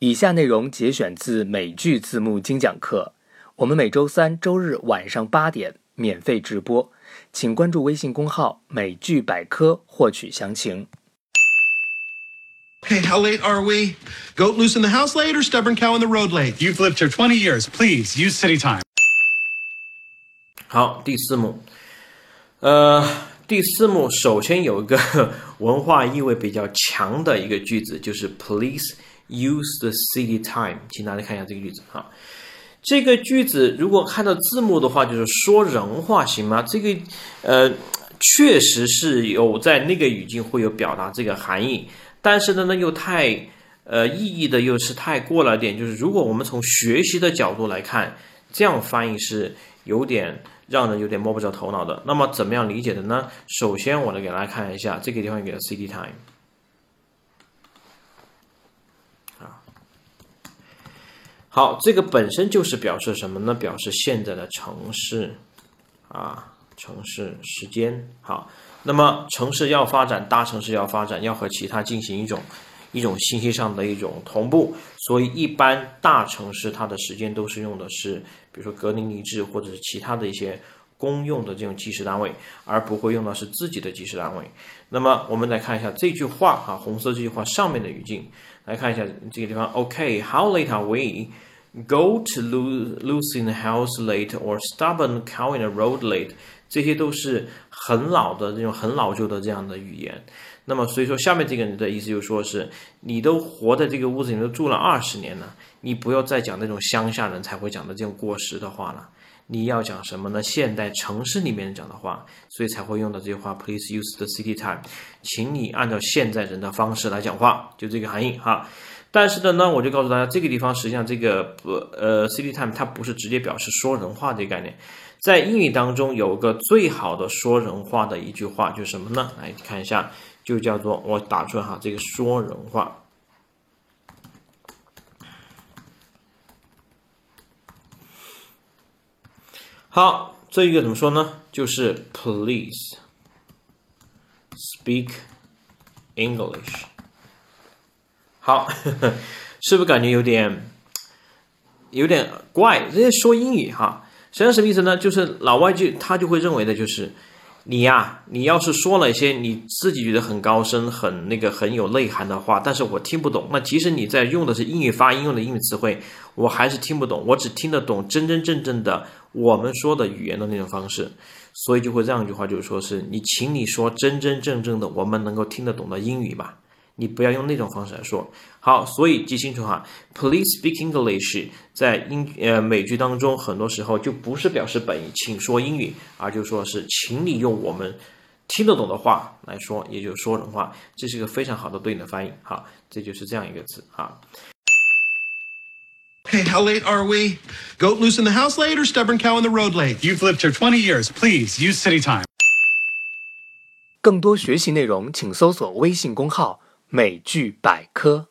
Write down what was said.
以下内容节选自美剧字幕精讲课，我们每周三、周日晚上八点免费直播，请关注微信公号“美剧百科”获取详情。Hey, how late are we? Goat loose in the house late or stubborn cow in the road late? You've lived here twenty years. Please use city time. 好，第四幕，呃，第四幕首先有一个文化意味比较强的一个句子，就是 Please use the city time，请大家看一下这个句子哈。这个句子如果看到字幕的话，就是说人话，行吗？这个呃，确实是有在那个语境会有表达这个含义，但是呢，呢又太呃意义的又是太过了点，就是如果我们从学习的角度来看，这样翻译是有点。让人有点摸不着头脑的。那么怎么样理解的呢？首先，我来给大家看一下这个地方给了 city time 啊。好，这个本身就是表示什么呢？表示现在的城市啊，城市时间。好，那么城市要发展，大城市要发展，要和其他进行一种一种信息上的一种同步，所以一般大城市它的时间都是用的是。比如说格林尼治或者是其他的一些公用的这种计时单位，而不会用到是自己的计时单位。那么我们来看一下这句话啊，红色这句话上面的语境，来看一下这个地方。OK，how late are we? Go to loose in the house late or stubborn cow in the road late？这些都是很老的这种很老旧的这样的语言。那么所以说下面这个人的意思就是说是你都活在这个屋子里都住了二十年了，你不要再讲那种乡下人才会讲的这种过时的话了，你要讲什么呢？现代城市里面讲的话，所以才会用到这句话。Please use the city time，请你按照现在人的方式来讲话，就这个含义哈。但是的呢，我就告诉大家，这个地方实际上这个不呃 city time 它不是直接表示说人话这个概念，在英语当中有个最好的说人话的一句话就是什么呢？来看一下。就叫做我打出来哈，这个说人话。好，这一个怎么说呢？就是 Please speak English。好，是不是感觉有点有点怪？人家说英语哈，实际上什么意思呢？就是老外就他就会认为的就是。你呀，你要是说了一些你自己觉得很高深、很那个很有内涵的话，但是我听不懂。那即使你在用的是英语发音、用的英语词汇，我还是听不懂。我只听得懂真真正正的我们说的语言的那种方式，所以就会这样一句话，就是说是你，请你说真真正正的我们能够听得懂的英语吧。你不要用那种方式来说。好，所以记清楚哈，Please speak English，在英呃美剧当中，很多时候就不是表示本意，请说英语，而就说是请你用我们听得懂的话来说，也就是说人话，这是一个非常好的对应的翻译。好，这就是这样一个词哈。Hey, how late are we? Goat loose in the house late or stubborn cow in the road late? You've lived here 20 years. Please use city time. 更多学习内容，请搜索微信公号“美剧百科”。